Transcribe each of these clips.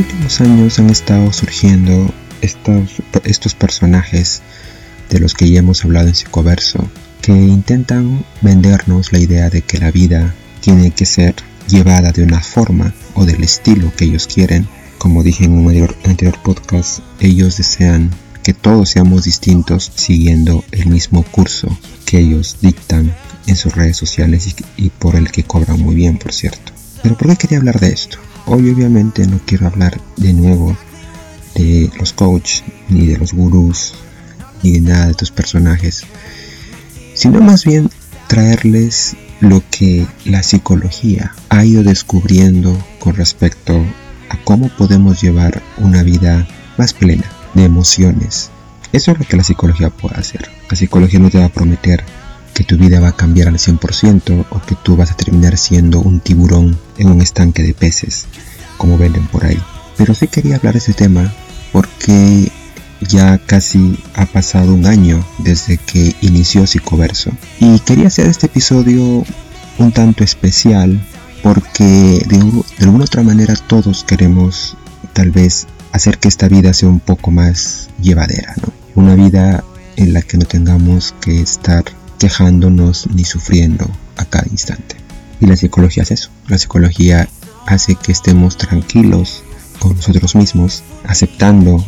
Últimos años han estado surgiendo estos, estos personajes de los que ya hemos hablado en Psicoverso, que intentan vendernos la idea de que la vida tiene que ser llevada de una forma o del estilo que ellos quieren. Como dije en un anterior, podcast, ellos desean que todos seamos distintos siguiendo el mismo curso que ellos dictan en sus redes sociales y, y por el que cobran muy bien, por cierto. Pero ¿por qué quería hablar de esto? Hoy obviamente no quiero hablar de nuevo de los coaches, ni de los gurús, ni de nada de estos personajes, sino más bien traerles lo que la psicología ha ido descubriendo con respecto a cómo podemos llevar una vida más plena de emociones. Eso es lo que la psicología puede hacer. La psicología no te va a prometer que tu vida va a cambiar al 100% o que tú vas a terminar siendo un tiburón en un estanque de peces, como venden por ahí. Pero sí quería hablar de ese tema porque ya casi ha pasado un año desde que inició Psicoverso. Y quería hacer este episodio un tanto especial porque de, de alguna otra manera todos queremos tal vez hacer que esta vida sea un poco más llevadera, ¿no? Una vida en la que no tengamos que estar quejándonos ni sufriendo a cada instante. Y la psicología es eso. La psicología hace que estemos tranquilos con nosotros mismos, aceptando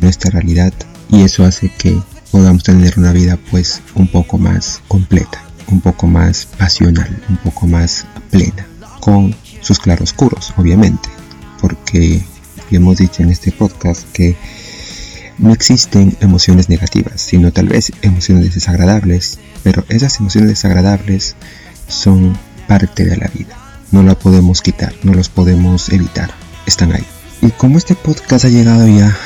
nuestra realidad y eso hace que podamos tener una vida pues un poco más completa, un poco más pasional, un poco más plena, con sus claroscuros, obviamente, porque hemos dicho en este podcast que no existen emociones negativas, sino tal vez emociones desagradables, pero esas emociones desagradables son parte de la vida. No la podemos quitar, no los podemos evitar, están ahí. Y como este podcast ha llegado ya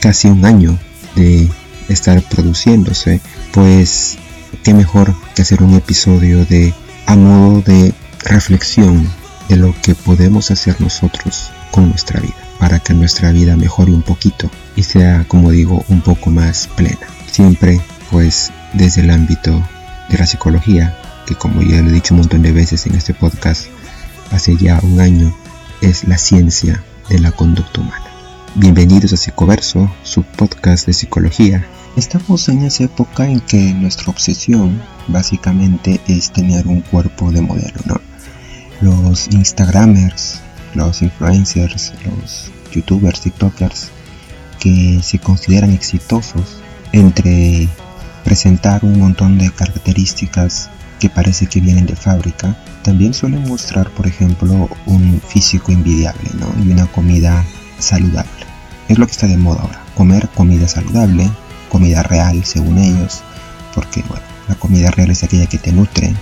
casi un año de estar produciéndose, pues qué mejor que hacer un episodio de a modo de reflexión de lo que podemos hacer nosotros con nuestra vida para que nuestra vida mejore un poquito y sea, como digo, un poco más plena. Siempre, pues, desde el ámbito de la psicología, que como ya lo he dicho un montón de veces en este podcast, hace ya un año, es la ciencia de la conducta humana. Bienvenidos a Psicoverso, su podcast de psicología. Estamos en esa época en que nuestra obsesión básicamente es tener un cuerpo de modelo, ¿no? Los Instagramers, los influencers, los youtubers, tiktokers que se consideran exitosos entre presentar un montón de características que parece que vienen de fábrica, también suelen mostrar, por ejemplo, un físico envidiable ¿no? y una comida saludable. Es lo que está de moda ahora, comer comida saludable, comida real según ellos, porque bueno, la comida real es aquella que te nutre,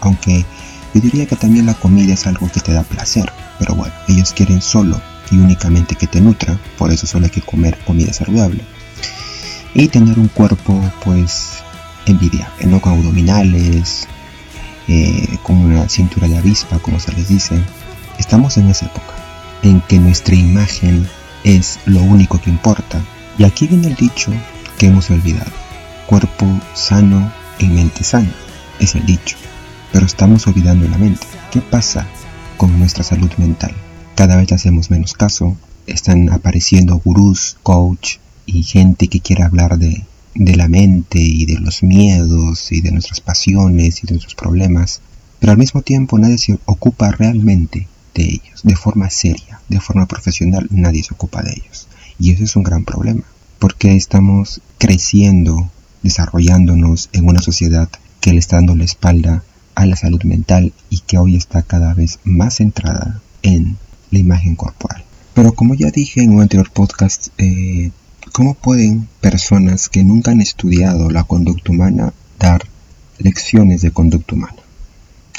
aunque yo diría que también la comida es algo que te da placer, pero bueno, ellos quieren solo y únicamente que te nutra, por eso solo hay que comer comida saludable. Y tener un cuerpo pues envidiable, ¿no? Con abdominales, eh, con una cintura de avispa, como se les dice. Estamos en esa época en que nuestra imagen es lo único que importa. Y aquí viene el dicho que hemos olvidado. Cuerpo sano en mente sana. Es el dicho. Pero estamos olvidando la mente. ¿Qué pasa con nuestra salud mental. Cada vez hacemos menos caso, están apareciendo gurús, coach y gente que quiere hablar de, de la mente y de los miedos y de nuestras pasiones y de nuestros problemas, pero al mismo tiempo nadie se ocupa realmente de ellos, de forma seria, de forma profesional, nadie se ocupa de ellos. Y eso es un gran problema, porque estamos creciendo, desarrollándonos en una sociedad que le está dando la espalda a la salud mental y que hoy está cada vez más centrada en la imagen corporal. Pero como ya dije en un anterior podcast, eh, ¿cómo pueden personas que nunca han estudiado la conducta humana dar lecciones de conducta humana?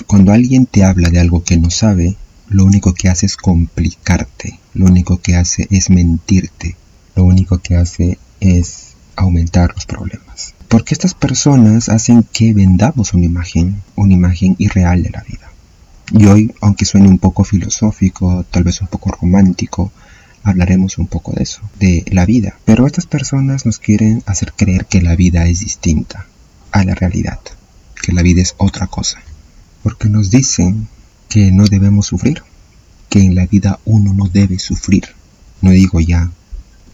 Cuando alguien te habla de algo que no sabe, lo único que hace es complicarte, lo único que hace es mentirte, lo único que hace es aumentar los problemas. Porque estas personas hacen que vendamos una imagen, una imagen irreal de la vida. Y hoy, aunque suene un poco filosófico, tal vez un poco romántico, hablaremos un poco de eso, de la vida. Pero estas personas nos quieren hacer creer que la vida es distinta a la realidad, que la vida es otra cosa. Porque nos dicen que no debemos sufrir, que en la vida uno no debe sufrir. No digo ya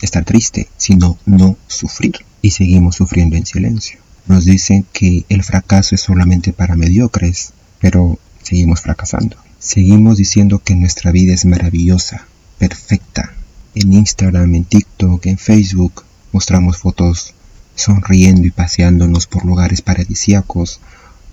estar triste, sino no sufrir. Y seguimos sufriendo en silencio. Nos dicen que el fracaso es solamente para mediocres, pero seguimos fracasando. Seguimos diciendo que nuestra vida es maravillosa, perfecta. En Instagram, en TikTok, en Facebook mostramos fotos sonriendo y paseándonos por lugares paradisíacos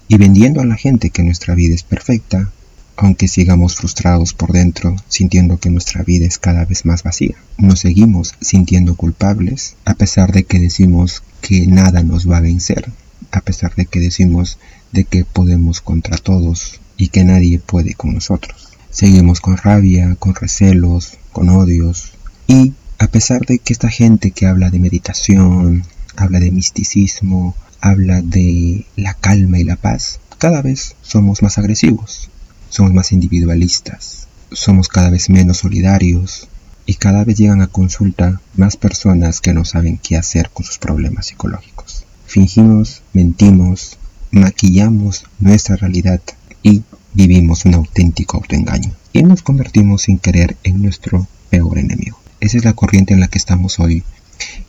y vendiendo a la gente que nuestra vida es perfecta, aunque sigamos frustrados por dentro, sintiendo que nuestra vida es cada vez más vacía. Nos seguimos sintiendo culpables, a pesar de que decimos que nada nos va a vencer, a pesar de que decimos de que podemos contra todos y que nadie puede con nosotros. Seguimos con rabia, con recelos, con odios y a pesar de que esta gente que habla de meditación, habla de misticismo, habla de la calma y la paz, cada vez somos más agresivos, somos más individualistas, somos cada vez menos solidarios y cada vez llegan a consulta más personas que no saben qué hacer con sus problemas psicológicos. Fingimos, mentimos, maquillamos nuestra realidad y vivimos un auténtico autoengaño y nos convertimos sin querer en nuestro peor enemigo. Esa es la corriente en la que estamos hoy,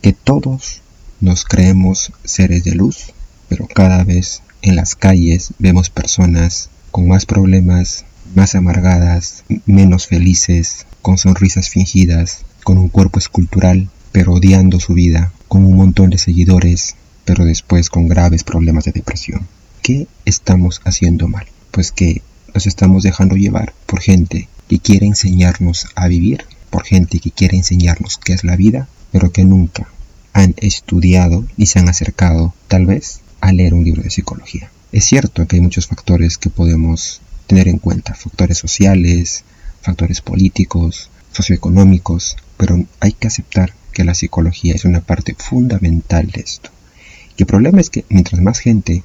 que todos nos creemos seres de luz, pero cada vez en las calles vemos personas con más problemas, más amargadas, menos felices, con sonrisas fingidas, con un cuerpo escultural, pero odiando su vida, con un montón de seguidores, pero después con graves problemas de depresión. ¿Qué estamos haciendo mal? Pues que nos estamos dejando llevar por gente que quiere enseñarnos a vivir, por gente que quiere enseñarnos qué es la vida, pero que nunca han estudiado y se han acercado, tal vez, a leer un libro de psicología. Es cierto que hay muchos factores que podemos tener en cuenta, factores sociales, factores políticos, socioeconómicos, pero hay que aceptar que la psicología es una parte fundamental de esto. Y el problema es que mientras más gente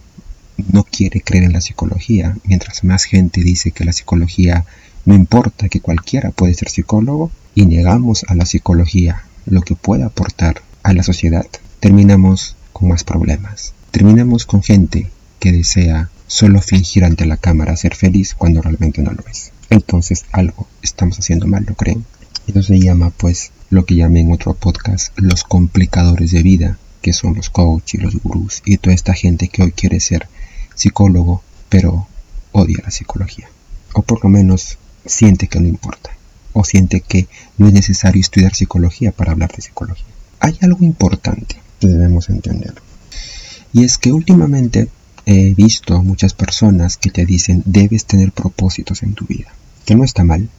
no quiere creer en la psicología, mientras más gente dice que la psicología no importa, que cualquiera puede ser psicólogo, y negamos a la psicología lo que puede aportar a la sociedad, terminamos con más problemas. Terminamos con gente que desea solo fingir ante la cámara ser feliz cuando realmente no lo es. Entonces algo estamos haciendo mal, ¿lo creen? Eso se llama pues lo que llamé en otro podcast los complicadores de vida, que son los coaches y los gurús y toda esta gente que hoy quiere ser psicólogo, pero odia la psicología. O por lo menos siente que no importa. O siente que no es necesario estudiar psicología para hablar de psicología hay algo importante que debemos entender. Y es que últimamente he visto muchas personas que te dicen debes tener propósitos en tu vida. Que no está mal.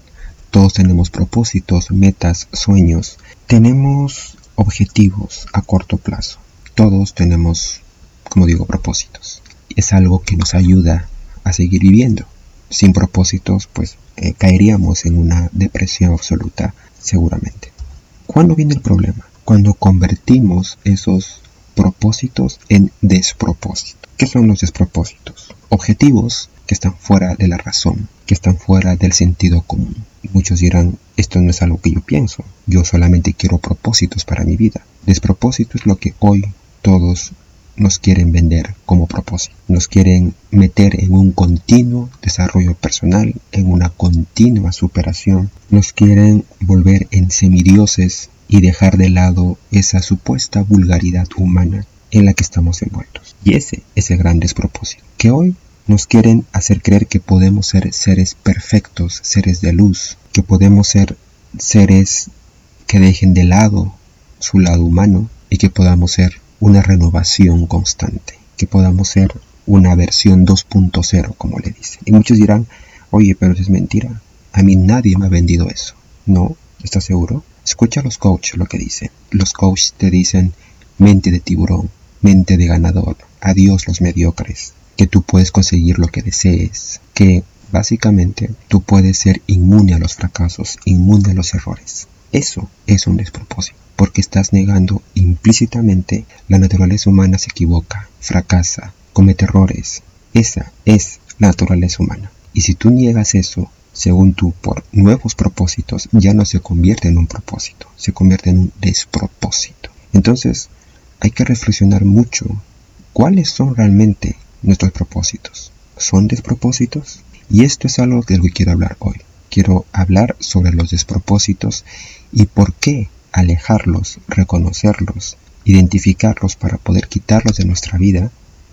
Todos tenemos propósitos, metas, sueños. Tenemos objetivos a corto plazo. Todos tenemos, como digo, propósitos. Es algo que nos ayuda a seguir viviendo. Sin propósitos, pues eh, caeríamos en una depresión absoluta, seguramente. ¿Cuándo viene el problema? cuando convertimos esos propósitos en despropósitos. ¿Qué son los despropósitos? Objetivos que están fuera de la razón, que están fuera del sentido común. Muchos dirán, esto no es algo que yo pienso, yo solamente quiero propósitos para mi vida. Despropósito es lo que hoy todos nos quieren vender como propósito. Nos quieren meter en un continuo desarrollo personal, en una continua superación. Nos quieren volver en semidioses y dejar de lado esa supuesta vulgaridad humana en la que estamos envueltos. Y ese es el gran despropósito, que hoy nos quieren hacer creer que podemos ser seres perfectos, seres de luz, que podemos ser seres que dejen de lado su lado humano y que podamos ser una renovación constante, que podamos ser una versión 2.0, como le dicen. Y muchos dirán, oye, pero eso es mentira. A mí nadie me ha vendido eso. No, ¿estás seguro? Escucha a los coaches lo que dicen. Los coaches te dicen mente de tiburón, de ganador, adiós los mediocres, que tú puedes conseguir lo que desees, que básicamente tú puedes ser inmune a los fracasos, inmune a los errores. Eso es un despropósito, porque estás negando implícitamente la naturaleza humana se equivoca, fracasa, comete errores. Esa es la naturaleza humana. Y si tú niegas eso, según tú, por nuevos propósitos, ya no se convierte en un propósito, se convierte en un despropósito. Entonces, hay que reflexionar mucho cuáles son realmente nuestros propósitos. ¿Son despropósitos? Y esto es algo de lo que quiero hablar hoy. quiero hablar sobre los despropósitos y por qué alejarlos, reconocerlos, identificarlos para poder quitarlos de nuestra vida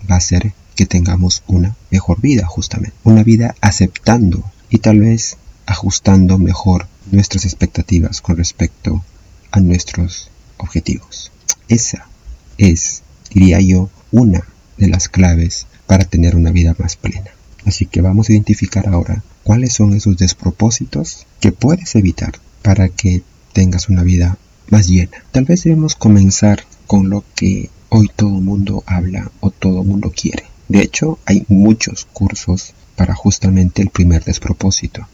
va a hacer que tengamos una mejor vida justamente. Una vida aceptando y tal vez ajustando mejor nuestras expectativas con respecto a nuestros objetivos. Esa es, diría yo, una de las claves para tener una vida más plena. Así que vamos a identificar ahora cuáles son esos despropósitos que puedes evitar para que tengas una vida más llena. Tal vez debemos comenzar con lo que hoy todo mundo habla o todo mundo quiere. De hecho, hay muchos cursos para justamente el primer despropósito,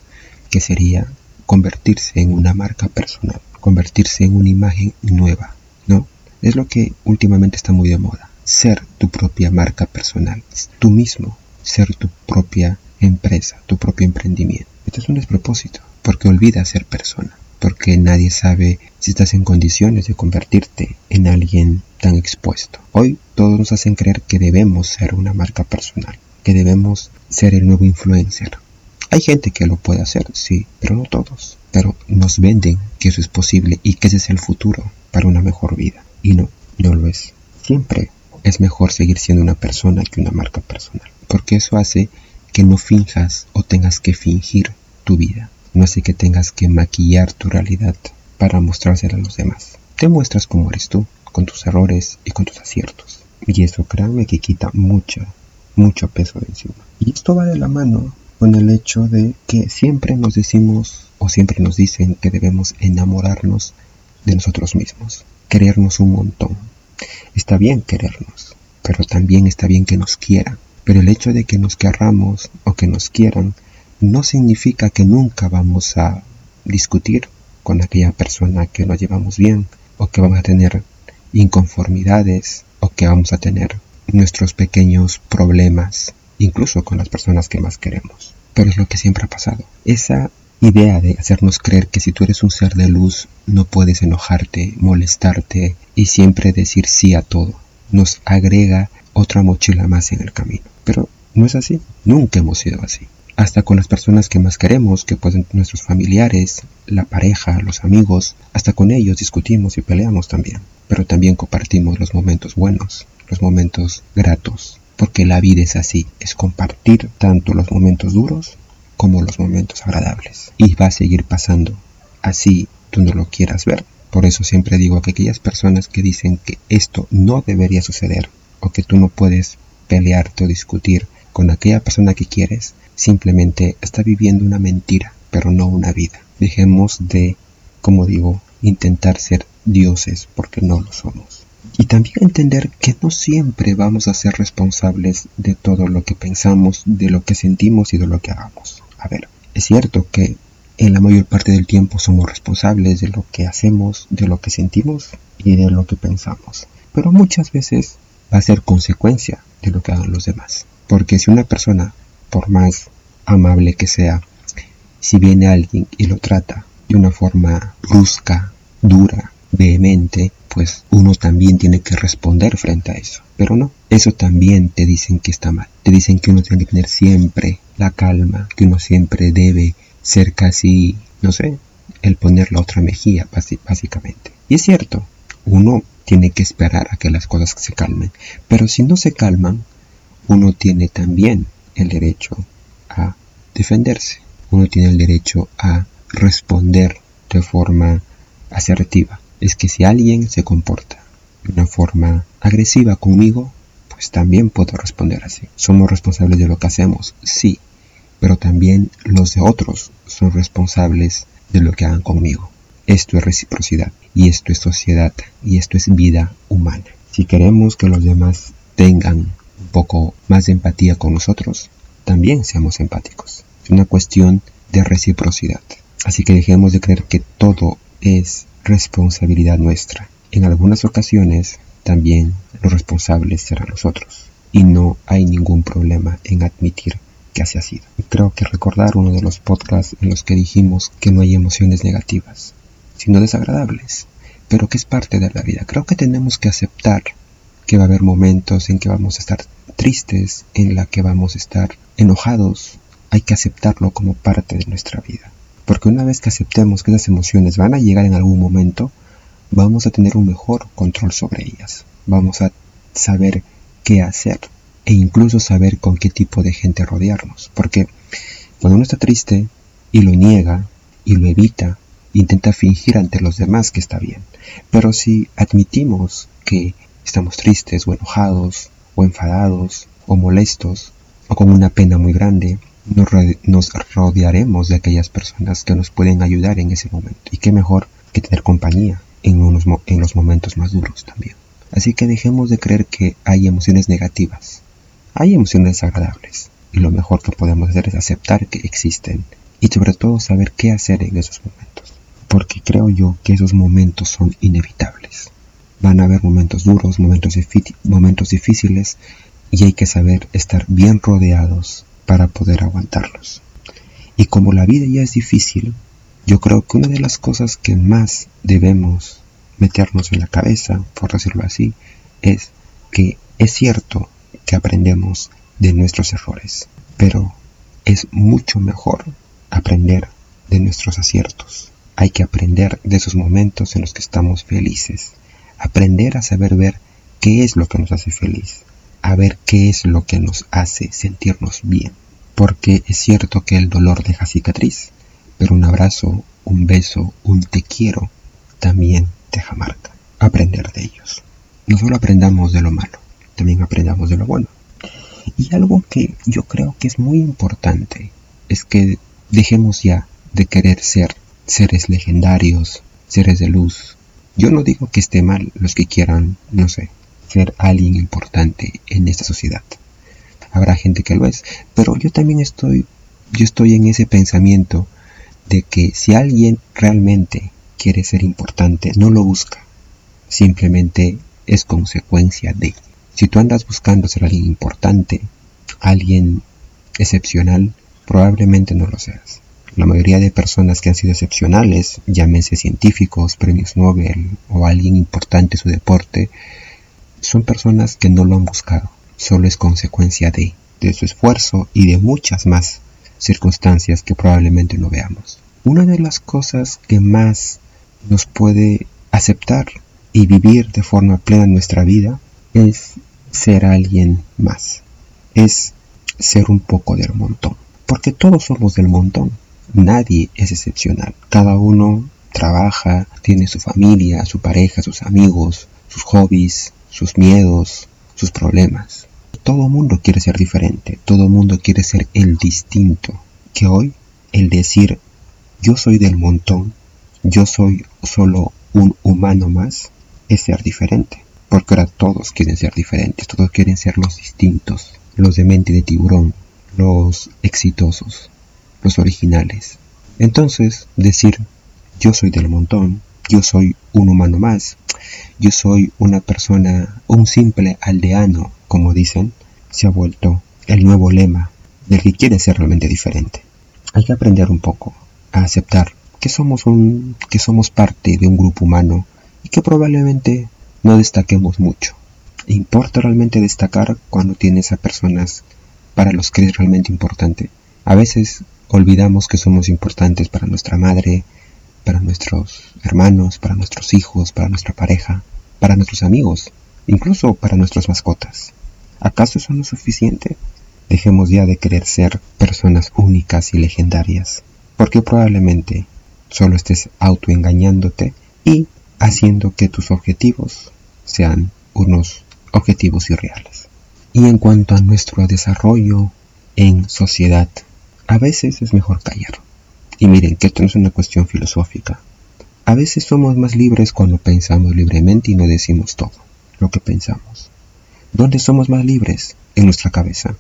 que sería convertirse en una marca personal, convertirse en una imagen nueva, ¿no? Es lo que últimamente está muy de moda, ser tu propia marca personal, tú mismo, ser tu propia empresa, tu propio emprendimiento. Esto es un despropósito, porque olvida ser persona, porque nadie sabe si estás en condiciones de convertirte en alguien tan expuesto. Hoy todos nos hacen creer que debemos ser una marca personal, que debemos ser el nuevo influencer. Hay gente que lo puede hacer, sí, pero no todos. Pero nos venden que eso es posible y que ese es el futuro para una mejor vida. Y no, no lo es. Siempre es mejor seguir siendo una persona que una marca personal, porque eso hace que no finjas o tengas que fingir tu vida. No hace que tengas que maquillar tu realidad para mostrársela a los demás. Te muestras como eres tú, con tus errores y con tus aciertos. Y eso créanme que quita mucho, mucho peso de encima. Y esto va de la mano con el hecho de que siempre nos decimos o siempre nos dicen que debemos enamorarnos de nosotros mismos, querernos un montón. Está bien querernos, pero también está bien que nos quieran. Pero el hecho de que nos querramos o que nos quieran no significa que nunca vamos a discutir con aquella persona que nos llevamos bien o que vamos a tener inconformidades o que vamos a tener nuestros pequeños problemas, incluso con las personas que más queremos. Pero es lo que siempre ha pasado. Esa idea de hacernos creer que si tú eres un ser de luz no puedes enojarte, molestarte y siempre decir sí a todo, nos agrega otra mochila más en el camino. Pero no es así, nunca hemos sido así. Hasta con las personas que más queremos, que pueden nuestros familiares, la pareja, los amigos, hasta con ellos discutimos y peleamos también. Pero también compartimos los momentos buenos, los momentos gratos, porque la vida es así, es compartir tanto los momentos duros como los momentos agradables. Y va a seguir pasando, así tú no lo quieras ver. Por eso siempre digo que aquellas personas que dicen que esto no debería suceder, o que tú no puedes pelearte o discutir con aquella persona que quieres, simplemente está viviendo una mentira, pero no una vida. Dejemos de, como digo, intentar ser dioses porque no lo somos. Y también entender que no siempre vamos a ser responsables de todo lo que pensamos, de lo que sentimos y de lo que hagamos. A ver, es cierto que en la mayor parte del tiempo somos responsables de lo que hacemos, de lo que sentimos y de lo que pensamos. Pero muchas veces va a ser consecuencia de lo que hagan los demás. Porque si una persona, por más amable que sea, si viene alguien y lo trata de una forma brusca, dura, vehemente, pues uno también tiene que responder frente a eso. Pero no, eso también te dicen que está mal. Te dicen que uno tiene que tener siempre la calma, que uno siempre debe ser casi, no sé, el poner la otra mejilla, básicamente. Y es cierto, uno tiene que esperar a que las cosas se calmen. Pero si no se calman, uno tiene también el derecho a defenderse. Uno tiene el derecho a responder de forma asertiva. Es que si alguien se comporta de una forma agresiva conmigo, pues también puedo responder así. Somos responsables de lo que hacemos, sí, pero también los de otros son responsables de lo que hagan conmigo. Esto es reciprocidad y esto es sociedad y esto es vida humana. Si queremos que los demás tengan un poco más de empatía con nosotros, también seamos empáticos. Es una cuestión de reciprocidad. Así que dejemos de creer que todo es responsabilidad nuestra. En algunas ocasiones también los responsables serán nosotros. Y no hay ningún problema en admitir que así ha sido. Creo que recordar uno de los podcasts en los que dijimos que no hay emociones negativas sino desagradables, pero que es parte de la vida. Creo que tenemos que aceptar que va a haber momentos en que vamos a estar tristes, en la que vamos a estar enojados. Hay que aceptarlo como parte de nuestra vida, Porque una vez que aceptemos que esas emociones van a llegar en algún momento, vamos a tener un mejor control sobre ellas. Vamos a saber qué hacer e incluso saber con qué tipo de gente rodearnos. Porque cuando uno está triste y lo niega y lo evita, intenta fingir ante los demás que está bien. Pero si admitimos que estamos tristes o enojados o enfadados o molestos o con una pena muy grande, nos rodearemos de aquellas personas que nos pueden ayudar en ese momento. Y qué mejor que tener compañía en, unos, en los momentos más duros también. Así que dejemos de creer que hay emociones negativas. Hay emociones desagradables. Y lo mejor que podemos hacer es aceptar que existen. Y sobre todo saber qué hacer en esos momentos. Porque creo yo que esos momentos son inevitables. Van a haber momentos duros, momentos, momentos difíciles. Y hay que saber estar bien rodeados para poder aguantarlos. Y como la vida ya es difícil, yo creo que una de las cosas que más debemos meternos en la cabeza, por decirlo así, es que es cierto que aprendemos de nuestros errores, pero es mucho mejor aprender de nuestros aciertos. Hay que aprender de esos momentos en los que estamos felices, aprender a saber ver qué es lo que nos hace feliz, a ver qué es lo que nos hace sentirnos bien. Porque es cierto que el dolor deja cicatriz, pero un abrazo, un beso, un te quiero también deja marca. Aprender de ellos. No solo aprendamos de lo malo, también aprendamos de lo bueno. Y algo que yo creo que es muy importante es que dejemos ya de querer ser seres legendarios, seres de luz. Yo no digo que esté mal los que quieran, no sé, ser alguien importante en esta sociedad. Habrá gente que lo es, pero yo también estoy, yo estoy en ese pensamiento de que si alguien realmente quiere ser importante, no lo busca, simplemente es consecuencia de. Si tú andas buscando ser alguien importante, alguien excepcional, probablemente no lo seas. La mayoría de personas que han sido excepcionales, llámense científicos, premios Nobel o alguien importante en su deporte, son personas que no lo han buscado, solo es consecuencia de, de su esfuerzo y de muchas más circunstancias que probablemente no veamos. Una de las cosas que más nos puede aceptar y vivir de forma plena nuestra vida es ser alguien más, es ser un poco del montón, porque todos somos del montón, nadie es excepcional, cada uno trabaja, tiene su familia, su pareja, sus amigos, sus hobbies, sus miedos, sus problemas. Todo mundo quiere ser diferente, todo mundo quiere ser el distinto, que hoy el decir yo soy del montón, yo soy solo un humano más, es ser diferente. Porque ahora todos quieren ser diferentes, todos quieren ser los distintos, los de mente de tiburón, los exitosos, los originales. Entonces, decir yo soy del montón, yo soy un humano más, yo soy una persona, un simple aldeano, como dicen, se ha vuelto el nuevo lema del que quiere ser realmente diferente. Hay que aprender un poco a aceptar que somos un que somos parte de un grupo humano y que probablemente no destaquemos mucho. Importa realmente destacar cuando tienes a personas para los que es realmente importante. A veces olvidamos que somos importantes para nuestra madre, para nuestros hermanos, para nuestros hijos, para nuestra pareja, para nuestros amigos, incluso para nuestras mascotas. ¿Acaso eso no es suficiente? Dejemos ya de querer ser personas únicas y legendarias, porque probablemente solo estés autoengañándote y haciendo que tus objetivos sean unos objetivos irreales. Y en cuanto a nuestro desarrollo en sociedad, a veces es mejor callar. Y miren que esto no es una cuestión filosófica. A veces somos más libres cuando pensamos libremente y no decimos todo lo que pensamos. ¿Dónde somos más libres? En nuestra cabeza,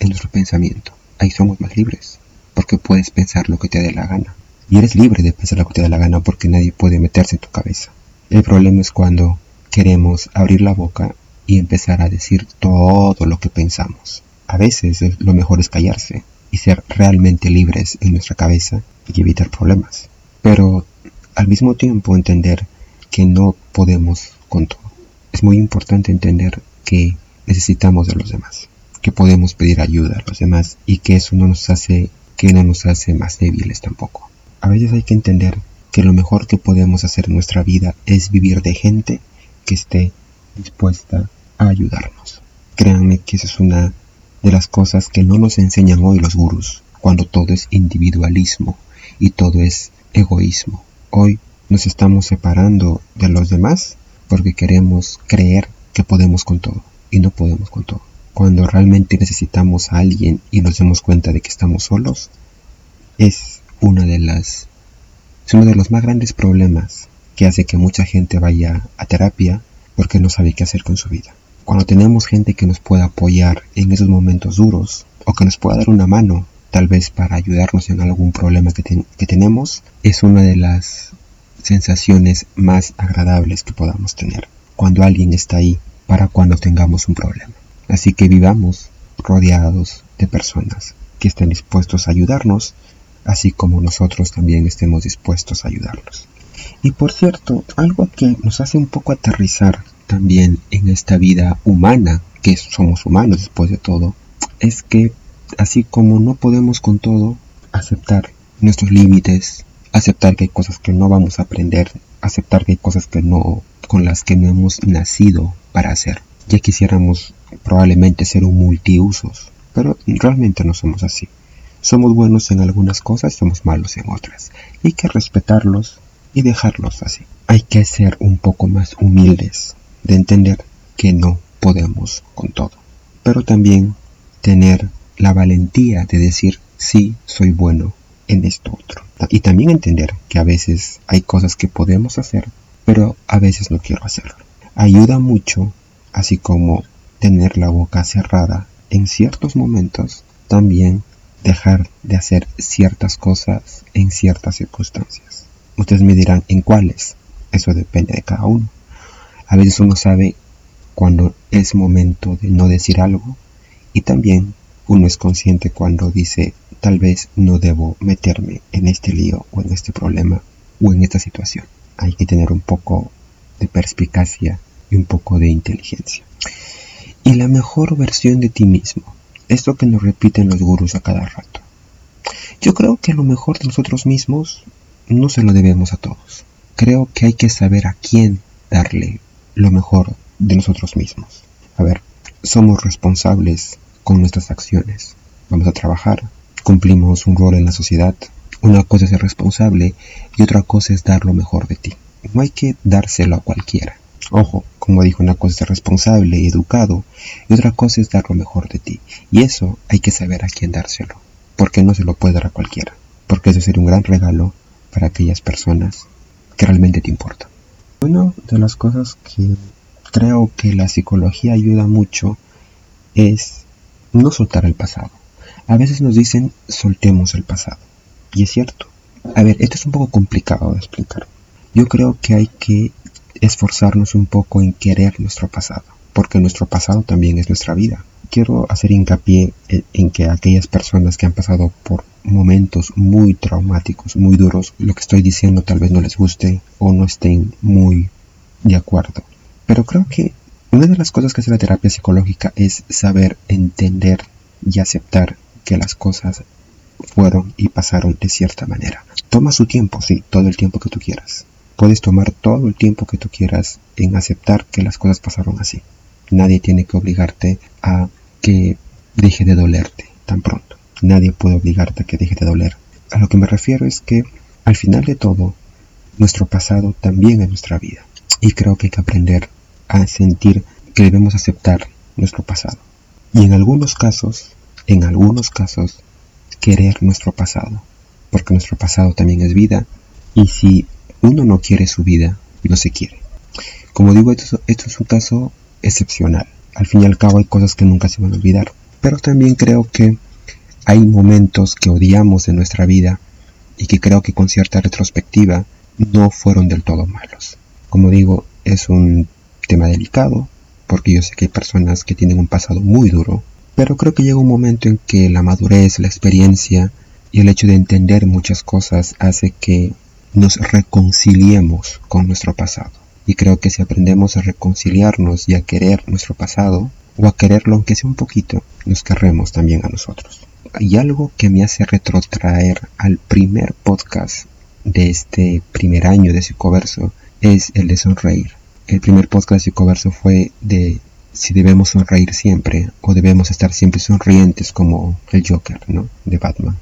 en nuestro pensamiento. Ahí somos más libres, porque puedes pensar lo que te dé la gana. Y eres libre de pensar lo que te dé la gana porque nadie puede meterse en tu cabeza. El problema es cuando queremos abrir la boca y empezar a decir todo lo que pensamos. A veces lo mejor es callarse y ser realmente libres en nuestra cabeza y evitar problemas. Pero al mismo tiempo entender que no podemos con todo. Es muy importante entender que necesitamos de los demás, que podemos pedir ayuda a los demás y que eso no nos hace que no nos hace más débiles tampoco. A veces hay que entender que lo mejor que podemos hacer en nuestra vida es vivir de gente que esté dispuesta a ayudarnos. Créanme que esa es una de las cosas que no nos enseñan hoy los gurús, cuando todo es individualismo y todo es egoísmo. Hoy nos estamos separando de los demás porque queremos creer que podemos con todo y no podemos con todo. Cuando realmente necesitamos a alguien y nos damos cuenta de que estamos solos, es una de las es uno de los más grandes problemas que hace que mucha gente vaya a terapia porque no sabe qué hacer con su vida. Cuando tenemos gente que nos pueda apoyar en esos momentos duros o que nos pueda dar una mano tal vez para ayudarnos en algún problema que, que tenemos, es una de las sensaciones más agradables que podamos tener. Cuando alguien está ahí para cuando tengamos un problema. Así que vivamos rodeados de personas que estén dispuestos a ayudarnos, así como nosotros también estemos dispuestos a ayudarlos. Y por cierto, algo que nos hace un poco aterrizar también en esta vida humana, que somos humanos después de todo, es que así como no podemos con todo aceptar nuestros límites, aceptar que hay cosas que no vamos a aprender, aceptar que hay cosas que no con las que no hemos nacido para hacer. Ya quisiéramos probablemente ser un multiusos, pero realmente no somos así. Somos buenos en algunas cosas, somos malos en otras. hay que respetarlos y dejarlos así. Hay que ser un poco más humildes, de entender que no podemos con todo. Pero también tener la valentía de decir sí, soy bueno en esto otro. Y también entender que a veces hay cosas que podemos hacer, pero a veces no quiero hacerlo. Ayuda mucho, así como tener la boca cerrada en ciertos momentos, también dejar de hacer ciertas cosas en ciertas circunstancias. Ustedes me dirán en cuáles. Eso depende de cada uno. A veces uno sabe cuando es momento de no decir algo y también uno es consciente cuando dice tal vez no debo meterme en este lío o en este problema o en esta situación. Hay que tener un poco de perspicacia y un poco de inteligencia. Y la mejor versión de ti mismo, esto que nos repiten los gurús a cada rato. Yo creo que lo mejor de nosotros mismos no se lo debemos a todos. Creo que hay que saber a quién darle lo mejor de nosotros mismos. A ver, somos responsables con nuestras acciones. Vamos a trabajar, cumplimos un rol en la sociedad. Una cosa es ser responsable y otra cosa es dar lo mejor de ti. No hay que dárselo a cualquiera. Ojo, como dijo, una cosa es ser responsable y educado y otra cosa es dar lo mejor de ti. Y eso hay que saber a quién dárselo, porque no se lo puede dar a cualquiera, porque eso sería un gran regalo para aquellas personas que realmente te importan. Una de las cosas que creo que la psicología ayuda mucho es no soltar el pasado. A veces nos dicen soltemos el pasado. Y es cierto. A ver, esto es un poco complicado de explicar. Yo creo que hay que esforzarnos un poco en querer nuestro pasado, porque nuestro pasado también es nuestra vida. Quiero hacer hincapié en, que aquellas personas que han pasado por momentos muy traumáticos, muy duros, lo que estoy diciendo tal vez no les guste o no estén muy de acuerdo. Pero creo que una de las cosas que hace la terapia psicológica es saber entender y aceptar que las cosas fueron y pasaron de cierta manera. Toma su tiempo, sí, todo el tiempo que tú quieras. Puedes tomar todo el tiempo que tú quieras en aceptar que las cosas pasaron así. Nadie tiene que obligarte a que deje de dolerte tan pronto. Nadie puede obligarte a que deje de doler. A lo que me refiero es que al final de todo, nuestro pasado también es nuestra vida. Y creo que hay que aprender a sentir que debemos aceptar nuestro pasado. Y en algunos casos en algunos casos, querer nuestro pasado, porque nuestro pasado también es vida, y si uno no quiere su vida, no se quiere. Como digo, esto, es un caso excepcional. Al fin y al cabo hay cosas que nunca se van a olvidar, pero también creo que hay momentos que odiamos en nuestra vida y que creo que con cierta retrospectiva no fueron del todo malos. Como digo, es un tema delicado, porque yo sé que hay personas que tienen un pasado muy duro pero creo que llega un momento en que la madurez, la experiencia y el hecho de entender muchas cosas hace que nos reconciliemos con nuestro pasado. Y creo que si aprendemos a reconciliarnos y a querer nuestro pasado, o a quererlo aunque sea un poquito, nos querremos también a nosotros. Hay algo que me hace retrotraer al primer podcast de este primer año de Psicoverso es el de sonreír. El primer podcast de Psicoverso fue de si debemos sonreír siempre o debemos estar siempre sonrientes como el Joker, ¿no? De Batman.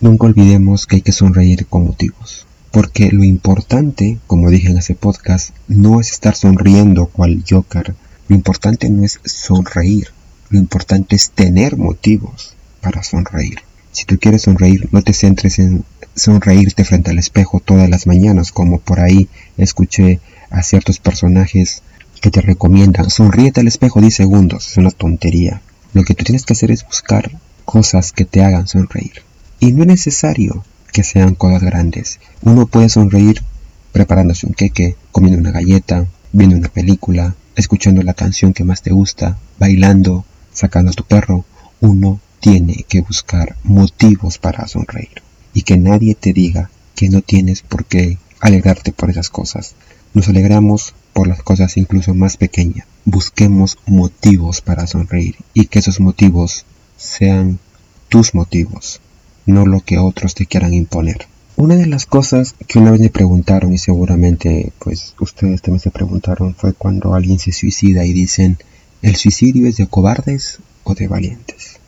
Nunca olvidemos que hay que sonreír con motivos. Porque lo importante, como dije en ese podcast, no es estar sonriendo cual Joker. Lo importante no es sonreír. Lo importante es tener motivos para sonreír. Si tú quieres sonreír, no te centres en sonreírte frente al espejo todas las mañanas, como por ahí escuché a ciertos personajes que te recomiendan. Sonríete al espejo 10 segundos, es una tontería. Lo que tú tienes que hacer es buscar cosas que te hagan sonreír. Y no es necesario que sean cosas grandes. Uno puede sonreír preparándose un queque, comiendo una galleta, viendo una película, escuchando la canción que más te gusta, bailando, sacando a tu perro. Uno tiene que buscar motivos para sonreír y que nadie te diga que no tienes por qué alegrarte por esas cosas. Nos alegramos por las cosas incluso más pequeñas. Busquemos motivos para sonreír y que esos motivos sean tus motivos no lo que otros te quieran imponer. Una de las cosas que una vez me preguntaron y seguramente pues ustedes también se preguntaron fue cuando alguien se suicida y dicen ¿el suicidio es de cobardes o de valientes?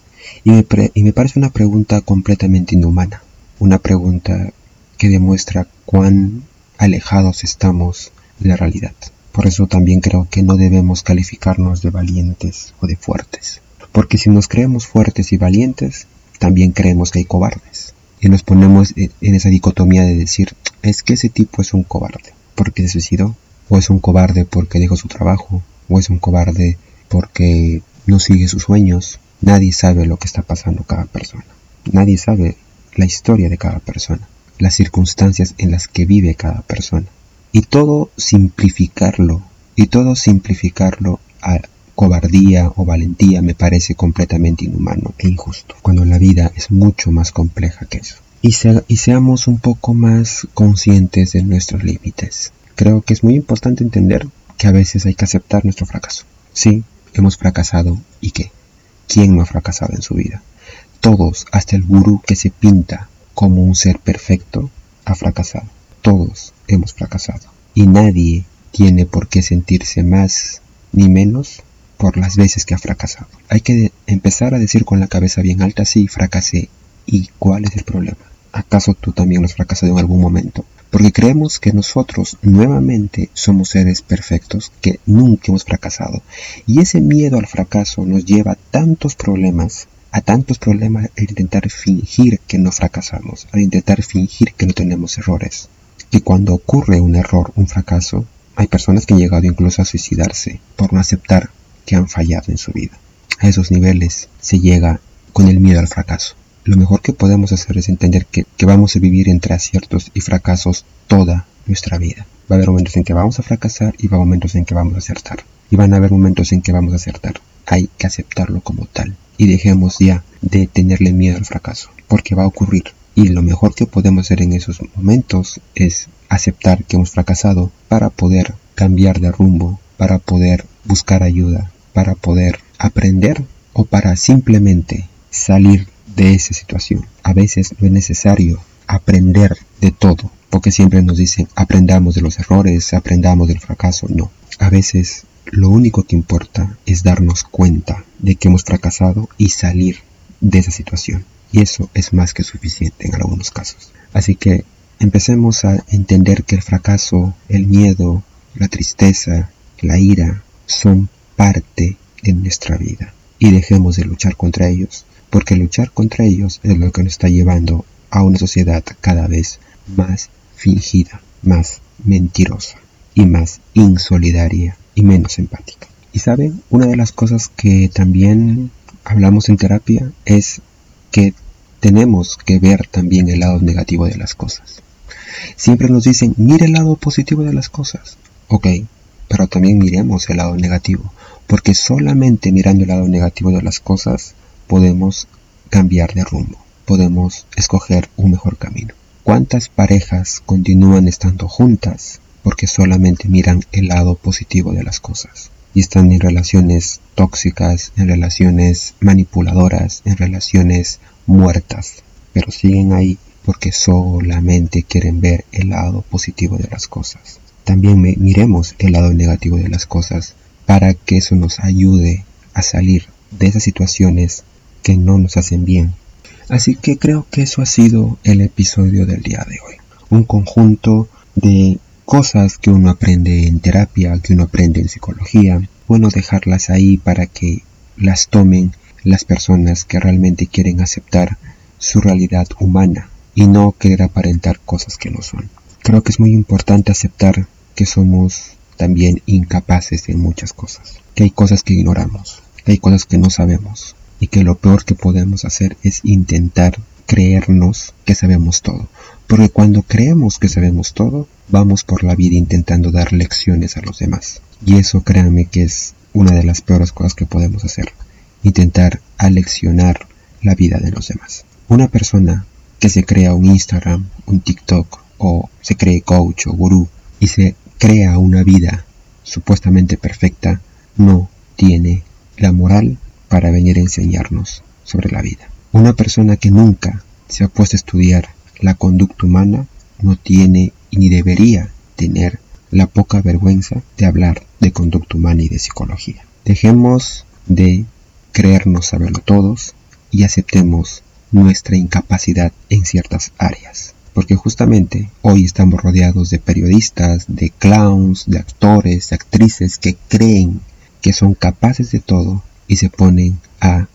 Y me, y me parece una pregunta completamente inhumana, una pregunta que demuestra cuán alejados estamos de la realidad. Por eso también creo que no debemos calificarnos de valientes o de fuertes. Porque si nos creemos fuertes y valientes, también creemos que hay cobardes. Y nos ponemos en esa dicotomía de decir, es que ese tipo es un cobarde porque se suicidó, o es un cobarde porque dejó su trabajo, o es un cobarde porque no sigue sus sueños. Nadie sabe lo que está pasando cada persona. Nadie sabe la historia de cada persona, las circunstancias en las que vive cada persona. Y todo simplificarlo, y todo simplificarlo a cobardía o valentía me parece completamente inhumano e injusto, cuando la vida es mucho más compleja que eso. Y, y seamos un poco más conscientes de nuestros límites. Creo que es muy importante entender que a veces hay que aceptar nuestro fracaso. Sí, hemos fracasado y qué. ¿Quién no ha fracasado en su vida? Todos, hasta el gurú que se pinta como un ser perfecto, ha fracasado. Todos hemos fracasado. Y nadie tiene por qué sentirse más ni menos por las veces que ha fracasado. Hay que empezar a decir con la cabeza bien alta, sí, fracasé. ¿Y cuál es el problema? ¿Acaso tú también has fracasado en algún momento? Porque creemos que nosotros nuevamente somos seres perfectos, que nunca hemos fracasado. Y ese miedo al fracaso nos lleva a tantos problemas, a tantos problemas al intentar fingir que no fracasamos, al intentar fingir que no tenemos errores. Que cuando ocurre un error, un fracaso, hay personas que han llegado incluso a suicidarse por no aceptar que han fallado en su vida. A esos niveles se llega con el miedo al fracaso. Lo mejor que podemos hacer es entender que, vamos a vivir entre aciertos y fracasos toda nuestra vida. Va a haber momentos en que vamos a fracasar y va a haber momentos en que vamos a acertar. Y van a haber momentos en que vamos a acertar. Hay que aceptarlo como tal. Y dejemos ya de tenerle miedo al fracaso. Porque va a ocurrir. Y lo mejor que podemos hacer en esos momentos es aceptar que hemos fracasado para poder cambiar de rumbo, para poder buscar ayuda, para poder aprender o para simplemente salir de esa situación. A veces no es necesario aprender de todo, porque siempre nos dicen aprendamos de los errores, aprendamos del fracaso. No, a veces lo único que importa es darnos cuenta de que hemos fracasado y salir de esa situación. Y eso es más que suficiente en algunos casos. Así que empecemos a entender que el fracaso, el miedo, la tristeza, la ira, son parte de nuestra vida y dejemos de luchar contra ellos, porque luchar contra ellos es lo que nos está llevando a una sociedad cada vez más fingida, más mentirosa y más insolidaria y menos empática. Y saben, una de las cosas que también hablamos en terapia es que tenemos que ver también el lado negativo de las cosas. Siempre nos dicen, mire el lado positivo de las cosas. Ok, pero también miremos el lado negativo, porque solamente mirando el lado negativo de las cosas podemos cambiar de rumbo, podemos escoger un mejor camino. ¿Cuántas parejas continúan estando juntas porque solamente miran el lado positivo de las cosas? Y están en relaciones tóxicas, en relaciones manipuladoras, en relaciones muertas, pero siguen ahí porque solamente quieren ver el lado positivo de las cosas. También miremos el lado negativo de las cosas para que eso nos ayude a salir de esas situaciones que no nos hacen bien. Así que creo que eso ha sido el episodio del día de hoy. Un conjunto de cosas que uno aprende en terapia, que uno aprende en psicología. Bueno dejarlas ahí para que las tomen las personas que realmente quieren aceptar su realidad humana y no querer aparentar cosas que no son. Creo que es muy importante aceptar que somos también incapaces en muchas cosas, que hay cosas que ignoramos, que hay cosas que no sabemos y que lo peor que podemos hacer es intentar creernos que sabemos todo. Porque cuando creemos que sabemos todo, vamos por la vida intentando dar lecciones a los demás. Y eso créanme que es una de las peores cosas que podemos hacer. Intentar aleccionar la vida de los demás. Una persona que se crea un Instagram, un TikTok o se cree coach o gurú y se crea una vida supuestamente perfecta, no tiene la moral para venir a enseñarnos sobre la vida. Una persona que nunca se ha puesto a estudiar la conducta humana no tiene ni debería tener la poca vergüenza de hablar de conducta humana y de psicología. Dejemos de creernos saberlo todos y aceptemos nuestra incapacidad en ciertas áreas porque justamente hoy estamos rodeados de periodistas, de clowns, de actores, de actrices que creen que son capaces de todo y se ponen a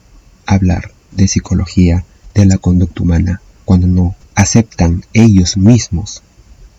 hablar de psicología, de la conducta humana, cuando no aceptan ellos mismos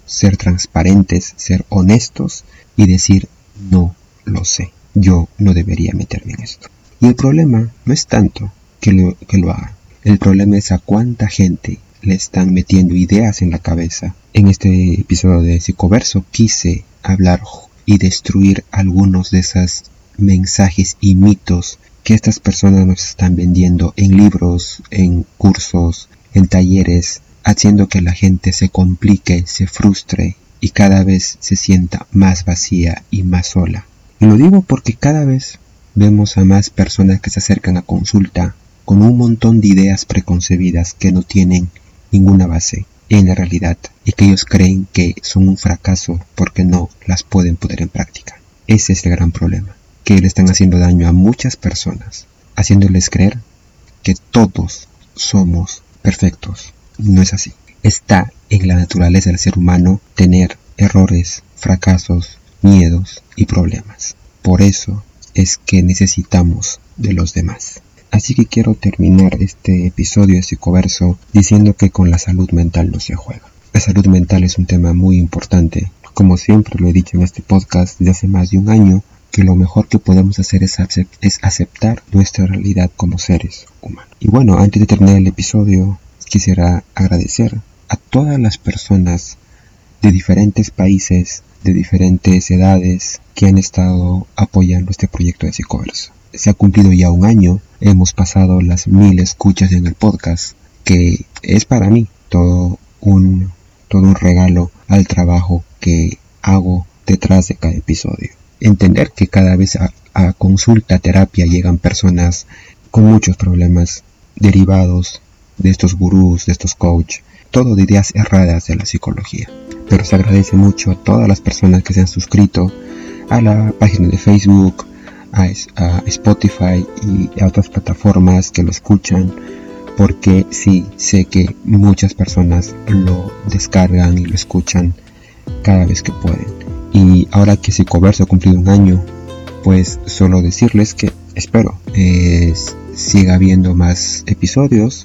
ser transparentes, ser honestos y decir no lo sé, yo no debería meterme en esto. Y el problema no es tanto que lo, que lo hagan, el problema es a cuánta gente le están metiendo ideas en la cabeza. En este episodio de Psicoverso quise hablar y destruir algunos de esos mensajes y mitos que estas personas nos están vendiendo en libros, en cursos, en talleres, haciendo que la gente se complique, se frustre y cada vez se sienta más vacía y más sola. Y lo digo porque cada vez vemos a más personas que se acercan a consulta con un montón de ideas preconcebidas que no tienen ninguna base en la realidad y que ellos creen que son un fracaso porque no las pueden poner en práctica. Ese es el gran problema, que le están haciendo daño a muchas personas, haciéndoles creer que todos somos perfectos. No es así. Está en la naturaleza del ser humano tener errores, fracasos, miedos y problemas. Por eso es que necesitamos de los demás. Así que quiero terminar este episodio de Psicoverso diciendo que con la salud mental no se juega. La salud mental es un tema muy importante. Como siempre lo he dicho en este podcast desde hace más de un año, que lo mejor que podemos hacer es aceptar nuestra realidad como seres humanos. Y bueno, antes de terminar el episodio, quisiera agradecer a todas las personas de diferentes países, de diferentes edades, que han estado apoyando este proyecto de Psicoverso se ha cumplido ya un año, hemos pasado las mil escuchas en el podcast, que es para mí todo un, todo un regalo al trabajo que hago detrás de cada episodio. Entender que cada vez a, a consulta, terapia llegan personas con muchos problemas derivados de estos gurús, de estos coach, todo de ideas erradas de la psicología. Pero se agradece mucho a todas las personas que se han suscrito a la página de Facebook, a, Spotify y a otras plataformas que lo escuchan porque sí sé que muchas personas lo descargan y lo escuchan cada vez que pueden. Y ahora que Psicoverso ha cumplido un año, pues solo decirles que espero eh, siga habiendo más episodios,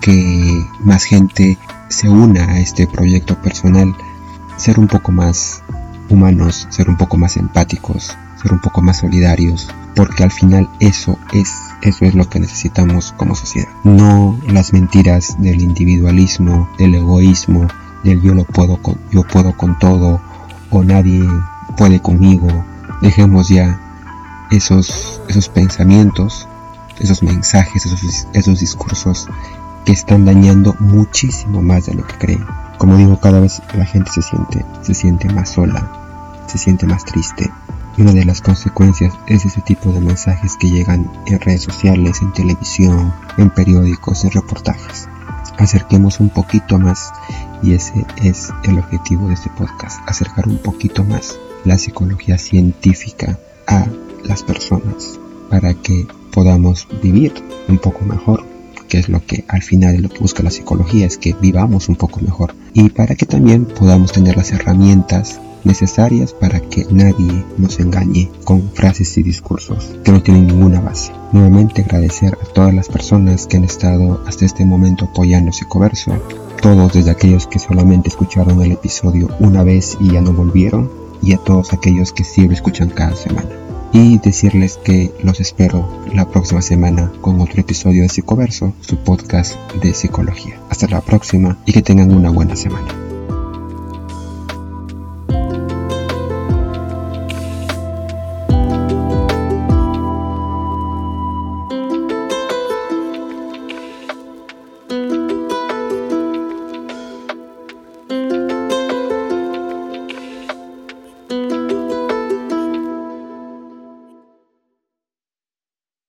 que más gente se una a este proyecto personal, ser un poco más humanos, ser un poco más empáticos ser un poco más solidarios, porque al final eso es eso es lo que necesitamos como sociedad. No las mentiras del individualismo, del egoísmo, del yo lo puedo con, yo puedo con todo o nadie puede conmigo. Dejemos ya esos esos pensamientos, esos mensajes, esos, esos discursos que están dañando muchísimo más de lo que creen. Como digo, cada vez la gente se siente se siente más sola, se siente más triste, y una de las consecuencias es ese tipo de mensajes que llegan en redes sociales, en televisión, en periódicos, en reportajes. acerquemos un poquito más y ese es el objetivo de este podcast, acercar un poquito más la psicología científica a las personas para que podamos vivir un poco mejor, que es lo que al final lo que busca la psicología, es que vivamos un poco mejor y para que también podamos tener las herramientas necesarias para que nadie nos engañe con frases y discursos que no tienen ninguna base. Nuevamente agradecer a todas las personas que han estado hasta este momento apoyando Psicoverso, todos desde aquellos que solamente escucharon el episodio una vez y ya no volvieron, y a todos aquellos que siempre escuchan cada semana. Y decirles que los espero la próxima semana con otro episodio de Psicoverso, su podcast de psicología. Hasta la próxima y que tengan una buena semana.